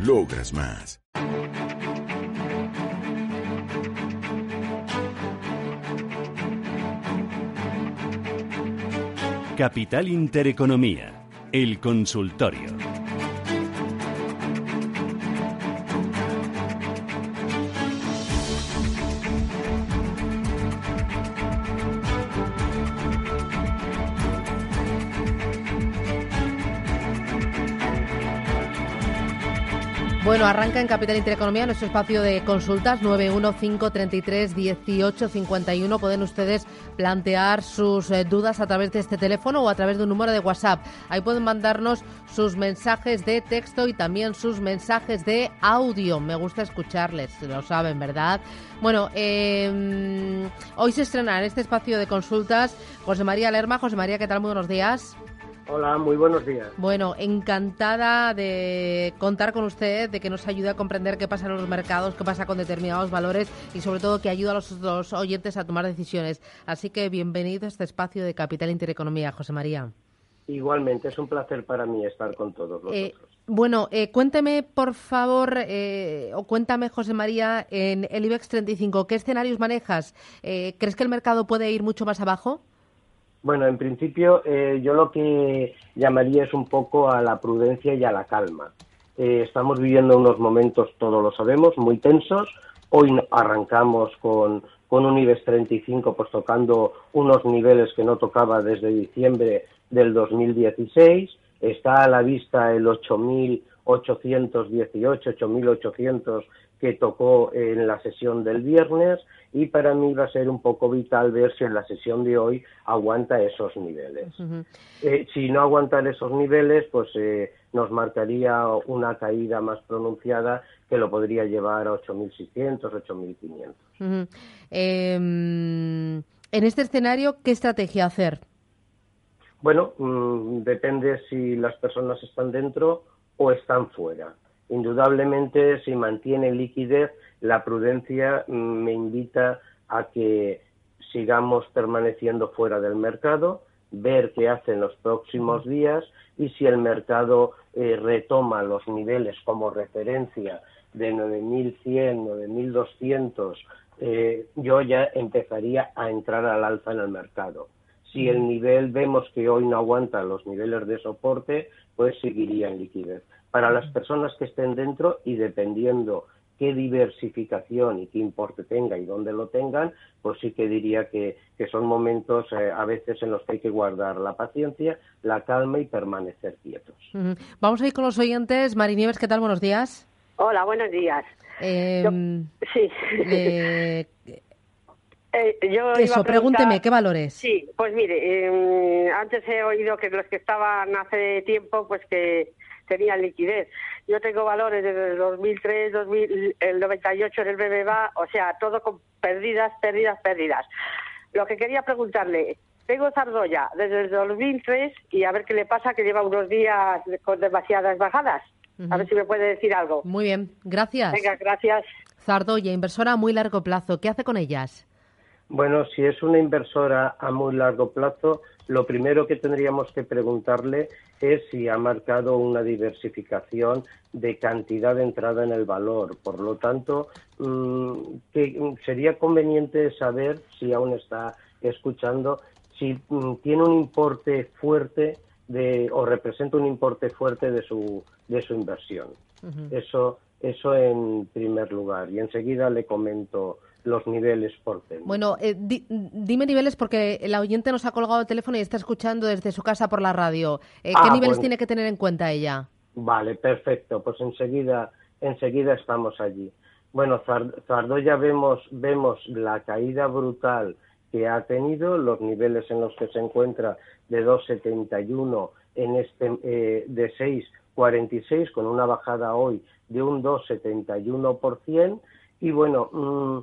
Logras más. Capital Intereconomía, el consultorio. Bueno, arranca en Capital Intereconomía nuestro espacio de consultas 915331851. Pueden ustedes plantear sus eh, dudas a través de este teléfono o a través de un número de WhatsApp. Ahí pueden mandarnos sus mensajes de texto y también sus mensajes de audio. Me gusta escucharles, lo saben, ¿verdad? Bueno, em, hoy se estrena en este espacio de consultas José María Lerma. José María, ¿qué tal? Muy buenos días. Hola, muy buenos días. Bueno, encantada de contar con usted, de que nos ayude a comprender qué pasa en los mercados, qué pasa con determinados valores y sobre todo que ayuda a los, oyentes a tomar decisiones. Así que bienvenido a este espacio de Capital Intereconomía, José María. Igualmente, es un placer para mí estar con todos eh, vosotros. bueno, eh, cuénteme, por favor, eh, o cuéntame, José María, en el IBEX 35, ¿qué escenarios manejas? ¿Crees que el mercado puede ir mucho más abajo? Bueno, en principio eh, yo lo que llamaría es un poco a la prudencia y a la calma. Eh, estamos viviendo unos momentos, todos lo sabemos, muy tensos. Hoy arrancamos con, con un IBEX 35 pues tocando unos niveles que no tocaba desde diciembre del 2016. Está a la vista el 8.818, 8.800 que tocó en la sesión del viernes y para mí va a ser un poco vital ver si en la sesión de hoy aguanta esos niveles. Eh, si no aguantan esos niveles, pues eh, nos marcaría una caída más pronunciada que lo podría llevar a 8.600, 8.500. Em, en este escenario, ¿qué estrategia hacer? Bueno, mm, depende si las personas están dentro o están fuera. Indudablemente, si mantiene liquidez, la prudencia mm, me invita a que sigamos permaneciendo fuera del mercado, ver qué hacen los próximos días y si el mercado eh, retoma los niveles como referencia de 9.100, 9.200, eh, yo ya empezaría a entrar al alza en el mercado. Si el nivel vemos que hoy no aguanta los niveles de soporte, pues seguiría en liquidez. Para las personas que estén dentro y dependiendo qué diversificación y qué importe tenga y dónde lo tengan, pues sí que diría que, son momentos eh, a veces en los que hay que guardar la paciencia, la calma y permanecer quietos. Vamos a ir con los oyentes. Marinieves, ¿qué tal? Buenos días. Hola, buenos días. Em, sí. Eh, yo Eso, pregúnteme, ¿qué valores? Sí, pues mire, em, antes he oído que los que estaban hace tiempo, pues que tenían liquidez. Yo tengo valores desde el 2003, 2000, el 98 en el BBVA, o sea, todo con pérdidas, pérdidas, pérdidas. Lo que quería preguntarle, tengo Zardoya desde el 2003 y a ver qué le pasa, que lleva unos días con demasiadas bajadas. A ver si me puede decir algo. Muy bien, gracias. Venga, gracias. Zardoya, inversora a muy largo plazo. ¿Qué hace con ellas? Bueno, si es una inversora a muy largo plazo, lo primero que tendríamos que preguntarle es si ha marcado una diversificación de cantidad de entrada en el valor. Por lo tanto, mm, sería conveniente saber si aún está escuchando si mm, tiene un importe fuerte de, o representa un importe fuerte de su, de su inversión. Eso eso en primer lugar. Y enseguida le comento los niveles por tema. Bueno, eh, dime niveles porque el oyente nos ha colgado el teléfono y está escuchando desde su casa por la radio. Eh, ¿Qué ah, niveles tiene que tener en cuenta ella? Vale, perfecto. Pues enseguida, enseguida estamos allí. Bueno, Zardoya vemos, vemos la caída brutal que ha tenido, los niveles en los que se encuentra de 2,71 en este eh, de 6 1,46 con una bajada hoy de un 2,71%. Y bueno, mm,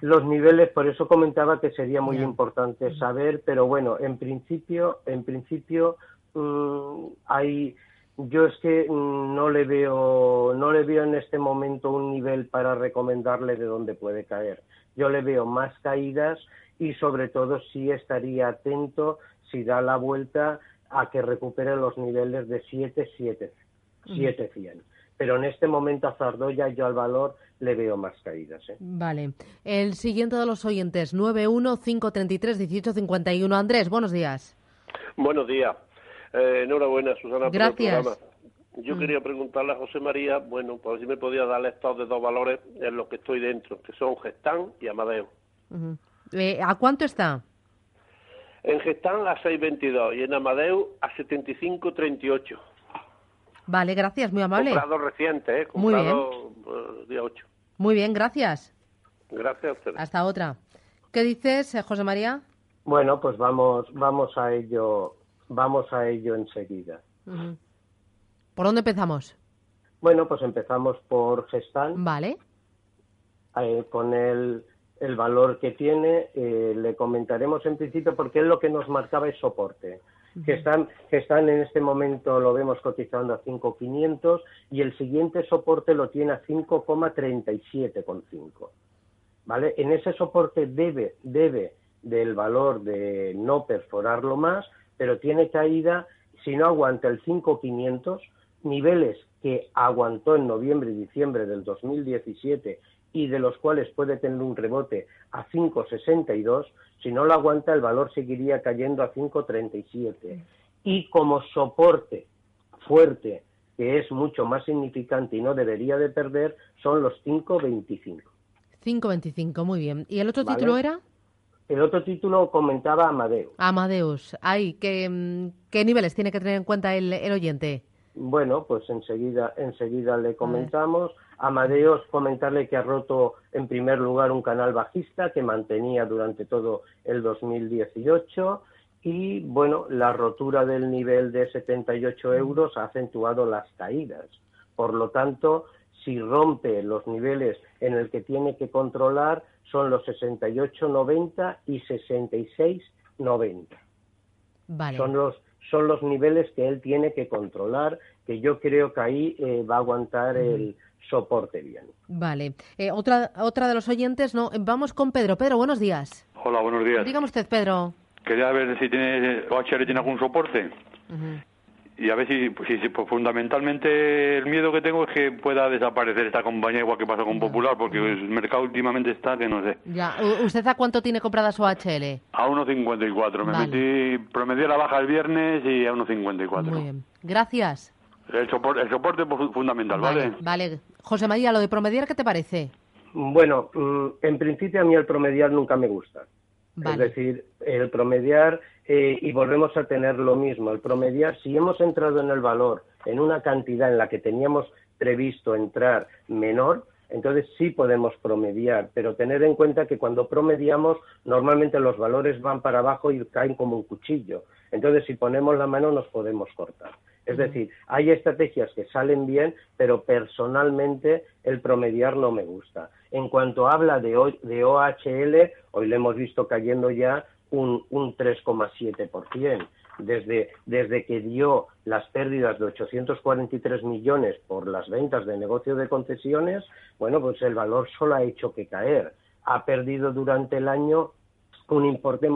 los niveles, por eso comentaba que sería muy importante saber, pero bueno, en principio, en principio mm, hay yo es que mm, no le veo no le veo en este momento un nivel para recomendarle de dónde puede caer. Yo le veo más caídas y sobre todo sí estaría atento si da la vuelta a que recupere los niveles de 7 7 100. Pero en este momento a Zardoya yo al valor le veo más caídas. ¿eh? Vale. El siguiente de los oyentes, 915331851. Andrés, buenos días. Buenos días. Eh, enhorabuena, Susana, Gracias. por el programa. Yo Mm. quería preguntarle a José María, bueno, pues si me podía dar estados de dos valores en los que estoy dentro, que son Gestán y Amadeo. Ujú. Eh, ¿A cuánto está? En Gestán a 6.22 y en Amadeo a 75.38. Vale, gracias, muy amable. Comprado reciente, ¿eh? Muy bien. Comprado eh, día 8. Muy bien, gracias. Gracias a ustedes. Hasta otra. ¿Qué dices, eh, José María? Bueno, pues vamos vamos a ello vamos a ello enseguida. ¿Por dónde empezamos? Bueno, pues empezamos por Gestan. Vale. eh, con el, el valor que tiene, eh, le comentaremos en principio porque es lo que nos marcaba el soporte. Que están, que están en este momento, lo vemos cotizando a 5.500 y el siguiente soporte lo tiene a 5,37,5. ¿Vale? En ese soporte debe, debe del valor de no perforarlo más, pero tiene caída, si no aguanta el 5.500, niveles que aguantó en noviembre y diciembre del 2017 y de los cuales puede tener un rebote a 5,62, si no lo aguanta el valor seguiría cayendo a 5,37. Y como soporte fuerte, que es mucho más significante y no debería de perder, son los 5,25. 5.25, muy bien. ¿Y el otro Vale. título era? El otro título comentaba Amadeo. Amadeus. Ay, ¿qué, ¿qué niveles tiene que tener en cuenta el, el oyente? Bueno, pues enseguida, enseguida le comentamos. Amadeus, comentarle que ha roto en primer lugar un canal bajista que mantenía durante todo el 2018 y, bueno, la rotura del nivel de 78 euros ha acentuado las caídas. Por lo tanto, si rompe los niveles en el que tiene que controlar, son los 68,90 y 66,90 Vale. son los son los niveles que él tiene que controlar que yo creo que ahí eh, va a aguantar el soporte bien Vale. Eh, otra, otra de los oyentes, no. Vamos con Pedro. Pedro, buenos días. Hola, buenos días. Dígame usted, Pedro. Quería ver si tiene OHR tiene algún soporte y a ver si, pues, si- si, pues, fundamentalmente el miedo que tengo es que pueda desaparecer esta compañía igual que pasó con Popular porque el mercado últimamente está que no sé. Ya. ¿Usted a cuánto tiene comprada su HL? A 1.54. Me Vale. metí, promedié la baja el viernes y a 1.54. Muy bien. Gracias. El soporte, el soporte pues, fundamental, ¿vale? Vale. José María, lo de promediar, ¿qué te parece? bueno mm, en principio a mí el promediar nunca me gusta es decir el promediar eh, y volvemos a tener lo mismo el promediar si hemos entrado en el valor en una cantidad en la que teníamos previsto entrar menor entonces sí podemos promediar, pero tener en cuenta que cuando promediamos normalmente los valores van para abajo y caen como un cuchillo. Entonces si ponemos la mano nos podemos cortar. Es decir, hay estrategias que salen bien, pero personalmente el promediar no me gusta. En cuanto habla de, O- de OHL, hoy le hemos visto cayendo ya un, un 3,7%. Desde, desde que dio las pérdidas de 843 millones por las ventas de negocio de concesiones, bueno, pues el valor solo ha hecho que caer. Ha perdido durante el año un importe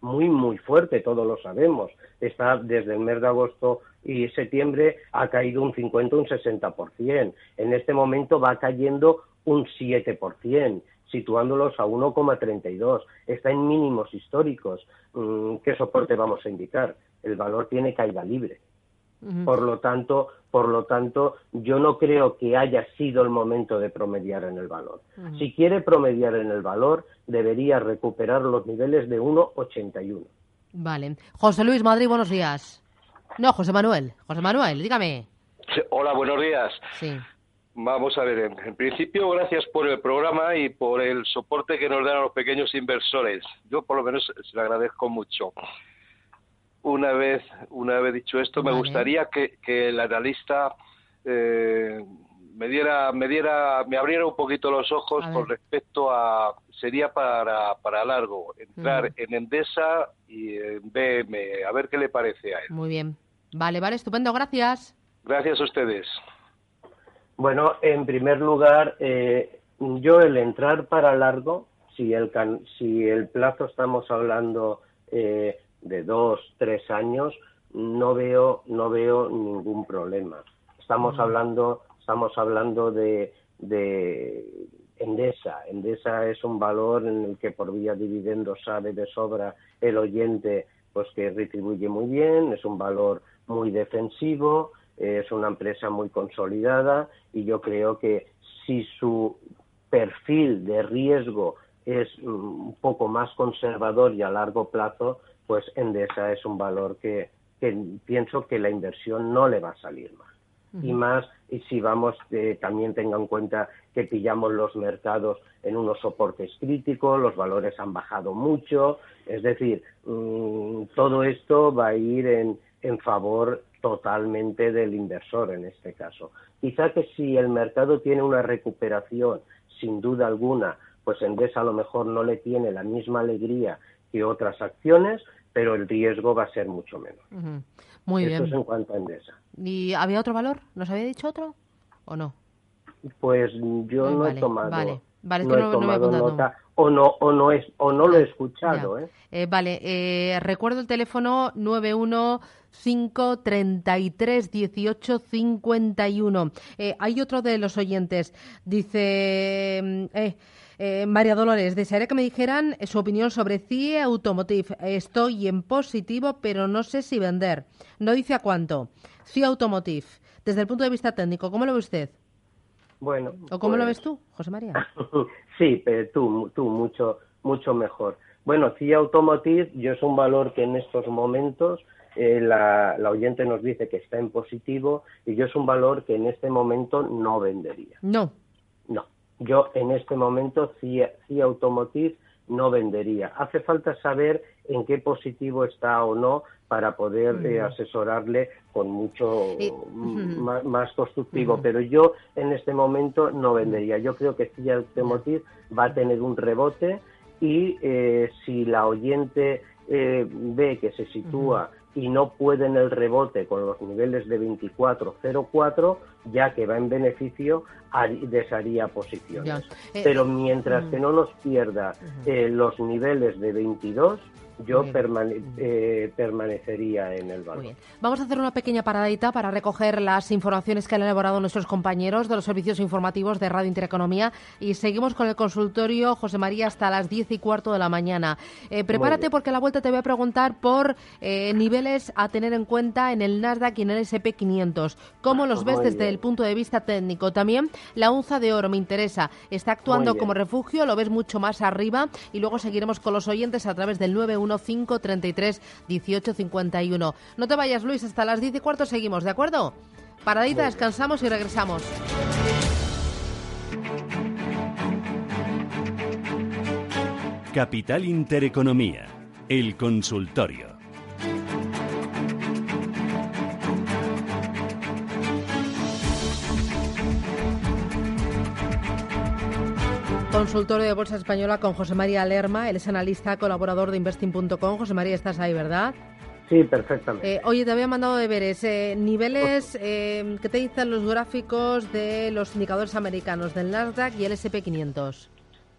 muy, muy fuerte, todos lo sabemos. Está desde el mes de agosto y septiembre ha caído un 50, un 60%. En este momento va cayendo un 7%, situándolos a 1,32. Está en mínimos históricos. Mm, ¿Qué soporte vamos a indicar? El valor tiene caída libre. Por lo tanto, por lo tanto, yo no creo que haya sido el momento de promediar en el valor. Si quiere promediar en el valor, debería recuperar los niveles de 1,81. Vale. José Luis Madrid, buenos días. No, José Manuel. José Manuel, dígame. Sí, Hola, buenos días. Sí. Vamos a ver, en, en principio, gracias por el programa y por el soporte que nos dan a los pequeños inversores. Yo, por lo menos, se lo agradezco mucho. Una vez, una vez dicho esto, me gustaría que, que el analista eh, me diera, me diera, me abriera un poquito los ojos con respecto a sería para, para largo entrar en Endesa y en BM, a ver qué le parece a él. Muy bien. Vale, vale, estupendo, gracias. Gracias a ustedes. Bueno, en primer lugar, eh, yo el entrar para largo, si el, si el plazo estamos hablando eh, de dos, tres años, no veo, no veo ningún problema. Estamos hablando, estamos hablando de, de Endesa. Endesa es un valor en el que por vía dividendos sabe de sobra el oyente pues que retribuye muy bien, es un valor muy defensivo, es una empresa muy consolidada y yo creo que si su perfil de riesgo es mm, un poco más conservador y a largo plazo, pues Endesa es un valor que, pienso que la inversión no le va a salir mal. Y más y si vamos, eh, también tenga en cuenta que pillamos los mercados en unos soportes críticos, los valores han bajado mucho, es decir, mm, todo esto va a ir en, en favor totalmente del inversor en este caso. Quizá que si el mercado tiene una recuperación, sin duda alguna, pues Endesa a lo mejor no le tiene la misma alegría que otras acciones, pero el riesgo va a ser mucho menos. Muy Eso bien. es en cuanto a Endesa. ¿Y había otro valor? ¿Nos había dicho otro o no? Pues yo no he tomado, vale. Vale, no, he tomado nota o no o no es o no lo he escuchado, ¿eh? Eh, vale, eh, recuerdo el teléfono 915331851. Eh, hay otro de los oyentes. Dice mm, eh, eh, María Dolores, desearía que me dijeran su opinión sobre CIE Automotive. Estoy en positivo, pero no sé si vender. No dice a cuánto. CIE Automotive, desde el punto de vista técnico, ¿cómo lo ve usted? Bueno. ¿O cómo lo pues- ves tú, José María? sí, pero tú, tú mucho, mucho mejor. Bueno, CIA Automotive yo es un valor que en estos momentos eh, la, la, oyente nos dice que está en positivo y yo es un valor que en este momento no vendería. No. Yo en este momento CIA, CIA Automotive no vendería. Hace falta saber en qué positivo está o no para poder mm. eh, asesorarle con mucho más, más, constructivo. Pero yo en este momento no vendería. Yo creo que CIA Automotive va a tener un rebote y eh, si la oyente eh, ve que se sitúa y no puede en el rebote con los niveles de 24.04, ya que va en beneficio, desharía posiciones. Eh, Pero mientras que no nos pierda eh, los niveles de 22, yo permane eh, permanecería en el valor. Vamos a hacer una pequeña paradita para recoger las informaciones que han elaborado nuestros compañeros de los servicios informativos de Radio Intereconomía y seguimos con el consultorio José María hasta las 10 y cuarto de la mañana. Eh, prepárate porque a la vuelta te voy a preguntar por eh, niveles a tener en cuenta en el Nasdaq y en el SP500. ¿Cómo los ves Muy desde bien. el punto de vista técnico? También la onza de oro me interesa. ¿Está actuando como refugio? ¿Lo ves mucho más arriba? Y luego seguiremos con los oyentes a través del 915 33 18 51. No te vayas, Luis, hasta las 10 y cuarto seguimos, ¿de acuerdo? Paradita, descansamos y regresamos. Capital Intereconomía, el consultorio. Consultorio de Bolsa Española con José María Lerma, él es analista, colaborador de Investing.com. José María, estás ahí, ¿verdad? Sí, perfectamente. Eh, oye, te había mandado deberes. Eh, niveles, eh, ¿qué te dicen los gráficos de los indicadores americanos, del Nasdaq y el SP500?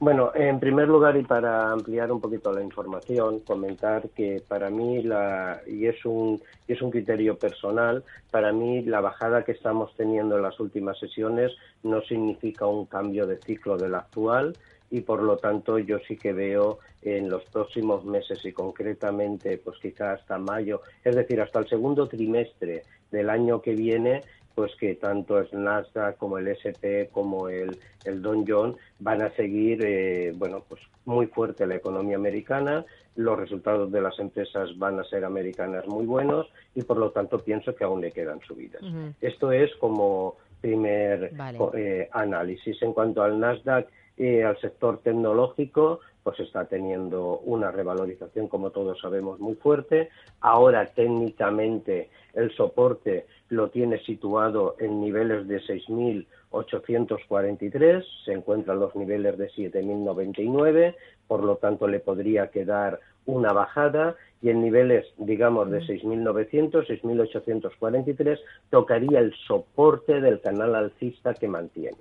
Bueno, en primer lugar y para ampliar un poquito la información, comentar que para mí la y es un y es un criterio personal, para mí la bajada que estamos teniendo en las últimas sesiones no significa un cambio de ciclo del actual y por lo tanto yo sí que veo en los próximos meses y concretamente pues quizá hasta mayo, es decir, hasta el segundo trimestre del año que viene pues que tanto el Nasdaq como el S&P como el, el Dow Jones van a seguir, eh, bueno, pues muy fuerte la economía americana, los resultados de las empresas van a ser americanas muy buenos y por lo tanto pienso que aún le quedan subidas. Esto es como primer Vale. eh, análisis. En cuanto al Nasdaq, eh, al sector tecnológico, pues está teniendo una revalorización, como todos sabemos, muy fuerte. Ahora técnicamente el soporte lo tiene situado en niveles de 6.843, se encuentran los niveles de 7.099, por lo tanto le podría quedar una bajada y en niveles, digamos, de 6.900, 6.843 tocaría el soporte del canal alcista que mantiene.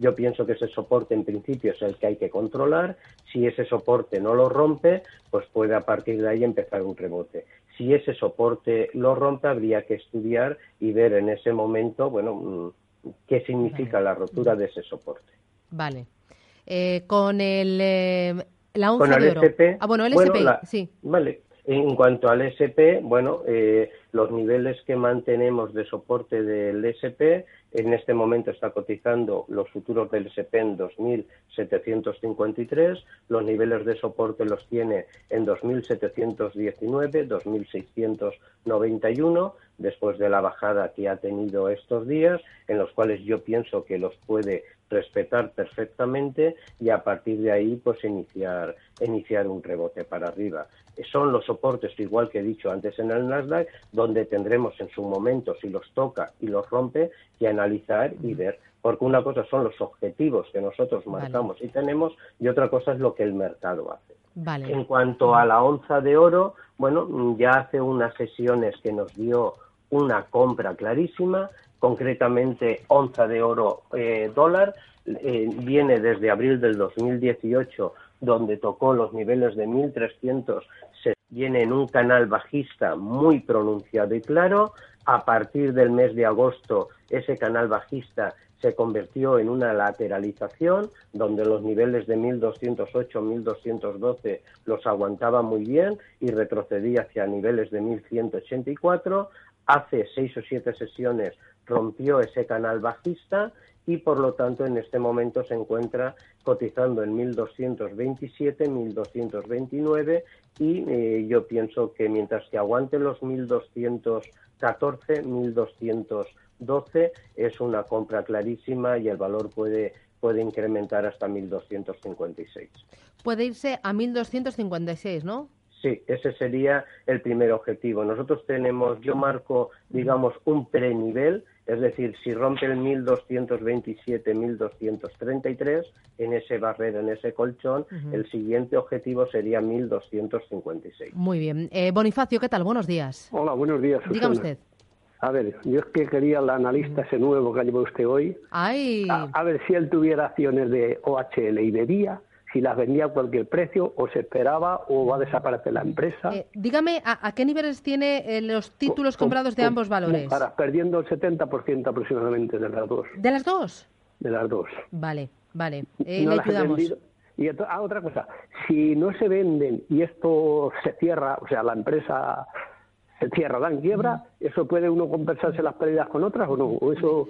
Yo pienso que ese soporte en principio es el que hay que controlar. Si ese soporte no lo rompe, pues puede a partir de ahí empezar un rebote. Si ese soporte lo rompe, habría que estudiar y ver en ese momento, bueno, mm, qué significa la rotura de ese soporte. Vale. Eh, con el eh, la onza de oro. SP, ah, bueno, el SP, sí. Vale. En cuanto al SP, bueno, eh, los niveles que mantenemos de soporte del SP, en este momento está cotizando los futuros del SP en 2.753, los niveles de soporte los tiene en 2.719, 2.691, después de la bajada que ha tenido estos días, en los cuales yo pienso que los puede respetar perfectamente y a partir de ahí pues iniciar iniciar un rebote para arriba. Son los soportes, igual que he dicho antes en el Nasdaq, donde tendremos en su momento, si los toca y los rompe, que analizar y ver. Porque una cosa son los objetivos que nosotros marcamos y tenemos y otra cosa es lo que el mercado hace. En cuanto a la onza de oro, bueno, ya hace unas sesiones que nos dio una compra clarísima, concretamente onza de oro eh, dólar, eh, viene desde abril del 2018 donde tocó los niveles de 1300 se viene en un canal bajista muy pronunciado y claro. A partir del mes de agosto ese canal bajista se convirtió en una lateralización donde los niveles de 1208, 1212 los aguantaba muy bien y retrocedía hacia niveles de 1184. Hace seis o siete sesiones rompió ese canal bajista y por lo tanto en este momento se encuentra cotizando en 1227, 1229 y eh, yo pienso que mientras que aguante los 1214, 1212 es una compra clarísima y el valor puede puede incrementar hasta 1256. Puede irse a 1256, ¿no? Sí, ese sería el primer objetivo. Nosotros tenemos, yo marco, digamos, un prenivel es decir, si rompe el 1227, 1233, en ese barrero, en ese colchón, el siguiente objetivo sería 1256. Muy bien. Eh, Bonifacio, ¿qué tal? Buenos días. Hola, buenos días. Diga usted. A ver, yo es que quería el analista ese nuevo que ha llevado usted hoy. Ay. A, ver si él tuviera acciones de OHL y bebía si las vendía a cualquier precio o se esperaba o va a desaparecer la empresa. Eh, dígame, ¿a, qué niveles tiene eh, los títulos comprados de ambos valores? Para, perdiendo el 70% aproximadamente de las dos. ¿De las dos? De las dos. Vale, vale. Eh, le ayudamos. Y ah, otra cosa, si no se venden y esto se cierra, o sea, la empresa se cierra, dan quiebra, ¿eso puede uno compensarse las pérdidas con otras o no? ¿O eso...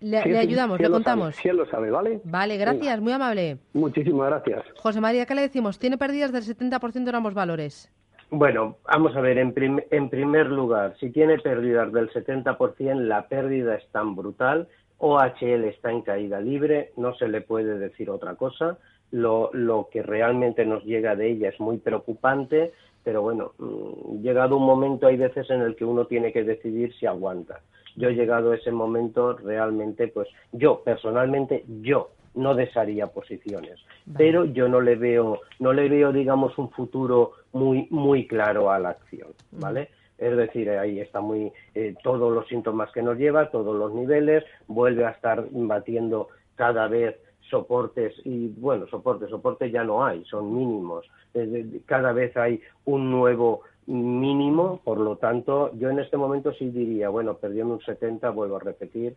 Le, ayudamos, le contamos. Si él lo sabe, ¿vale? Vale, gracias, muy amable. Muchísimas gracias. José María, ¿qué le decimos? Tiene pérdidas del 70% en ambos valores. Bueno, vamos a ver, en, en primer lugar, si tiene pérdidas del 70%, la pérdida es tan brutal, OHL está en caída libre, no se le puede decir otra cosa, lo, lo que realmente nos llega de ella es muy preocupante, pero bueno, mm, llegado un momento hay veces en el que uno tiene que decidir si aguanta yo he llegado a ese momento realmente, pues yo personalmente, yo no desharía posiciones, pero yo no le veo, no le veo, digamos, un futuro muy, muy claro a la acción, ¿vale? Es decir, ahí está muy eh, todos los síntomas que nos lleva, todos los niveles, vuelve a estar batiendo cada vez soportes y bueno, soportes, soportes ya no hay, son mínimos. Cada vez hay un nuevo mínimo, por lo tanto, yo en este momento sí diría, bueno, perdiendo un 70, vuelvo a repetir,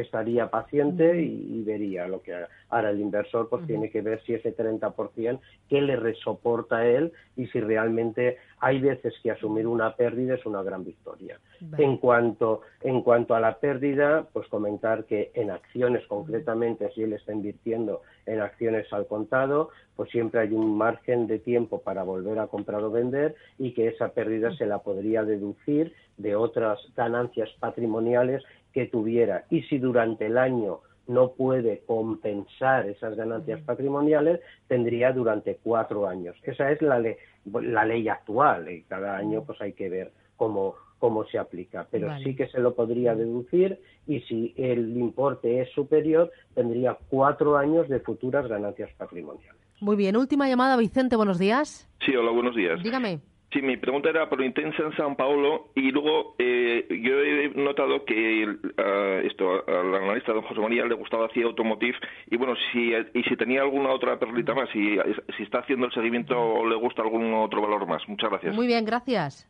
estaría paciente y, vería lo que hará el inversor, pues tiene que ver si ese 30% qué le resoporta a él y si realmente hay veces que asumir una pérdida es una gran victoria. En cuanto en cuanto a la pérdida, pues comentar que en acciones concretamente si él está invirtiendo en acciones al contado, pues siempre hay un margen de tiempo para volver a comprar o vender y que esa pérdida se la podría deducir de otras ganancias patrimoniales que tuviera y si durante el año no puede compensar esas ganancias patrimoniales, tendría durante cuatro años. Esa es la ley, la ley actual y cada año pues hay que ver cómo, cómo se aplica, pero sí que se lo podría deducir y si el importe es superior, tendría cuatro años de futuras ganancias patrimoniales. Muy bien, última llamada, Vicente, buenos días. Sí, hola, buenos días. Dígame. Sí, mi pregunta era por Intensa en San Paulo y luego eh, yo he notado que esto al analista don José María le gustaba así Automotive y bueno, si y si tenía alguna otra perlita más, si, si está haciendo el seguimiento o le gusta algún otro valor más. Muchas gracias. Muy bien, gracias.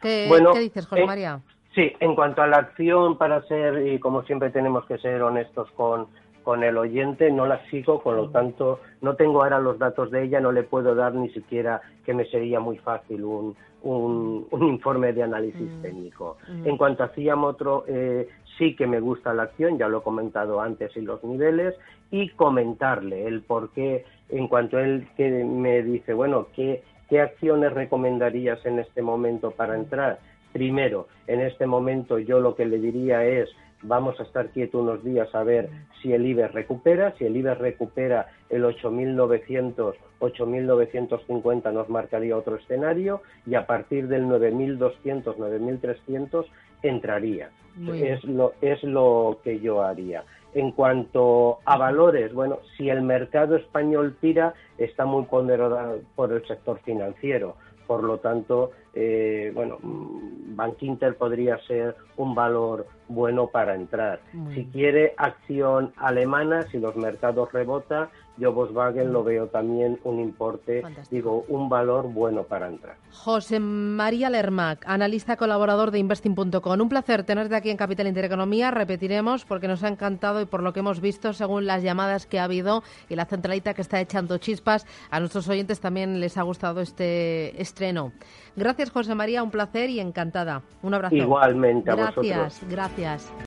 ¿Qué, dices, José eh, María? Sí, en cuanto a la acción, para ser, y como siempre tenemos que ser honestos con, con el oyente, no la sigo, con lo tanto no tengo ahora los datos de ella, no le puedo dar ni siquiera que me sería muy fácil un, un, informe de análisis mm. técnico. Mm. En cuanto a Ciam otro, eh, sí que me gusta la acción, ya lo he comentado antes, y los niveles, y comentarle el por qué, en cuanto él que me dice, bueno, ¿qué, ¿Qué acciones recomendarías en este momento para entrar? Primero, en este momento yo lo que le diría es vamos a estar quietos unos días a ver si el IBEX recupera. Si el IBEX recupera el 8.900, 8.950 nos marcaría otro escenario y a partir del 9.200, 9.300 entraría. Es lo, es lo que yo haría. En cuanto a valores, bueno, si el mercado español tira, está muy ponderado por el sector financiero. Por lo tanto, eh, bueno, mm, Bank Inter podría ser un valor bueno para entrar. Si quiere acción alemana, si los mercados rebota, yo Volkswagen lo veo también un importe, digo, un valor bueno para entrar. José María Lermac, analista colaborador de Investing.com. Un placer tenerte aquí en Capital Intereconomía. Repetiremos porque nos ha encantado y por lo que hemos visto, según las llamadas que ha habido y la centralita que está echando chispas, a nuestros oyentes también les ha gustado este estreno. Gracias, José María, un placer y encantada. Un abrazo. Igualmente, a gracias, Gracias, gracias.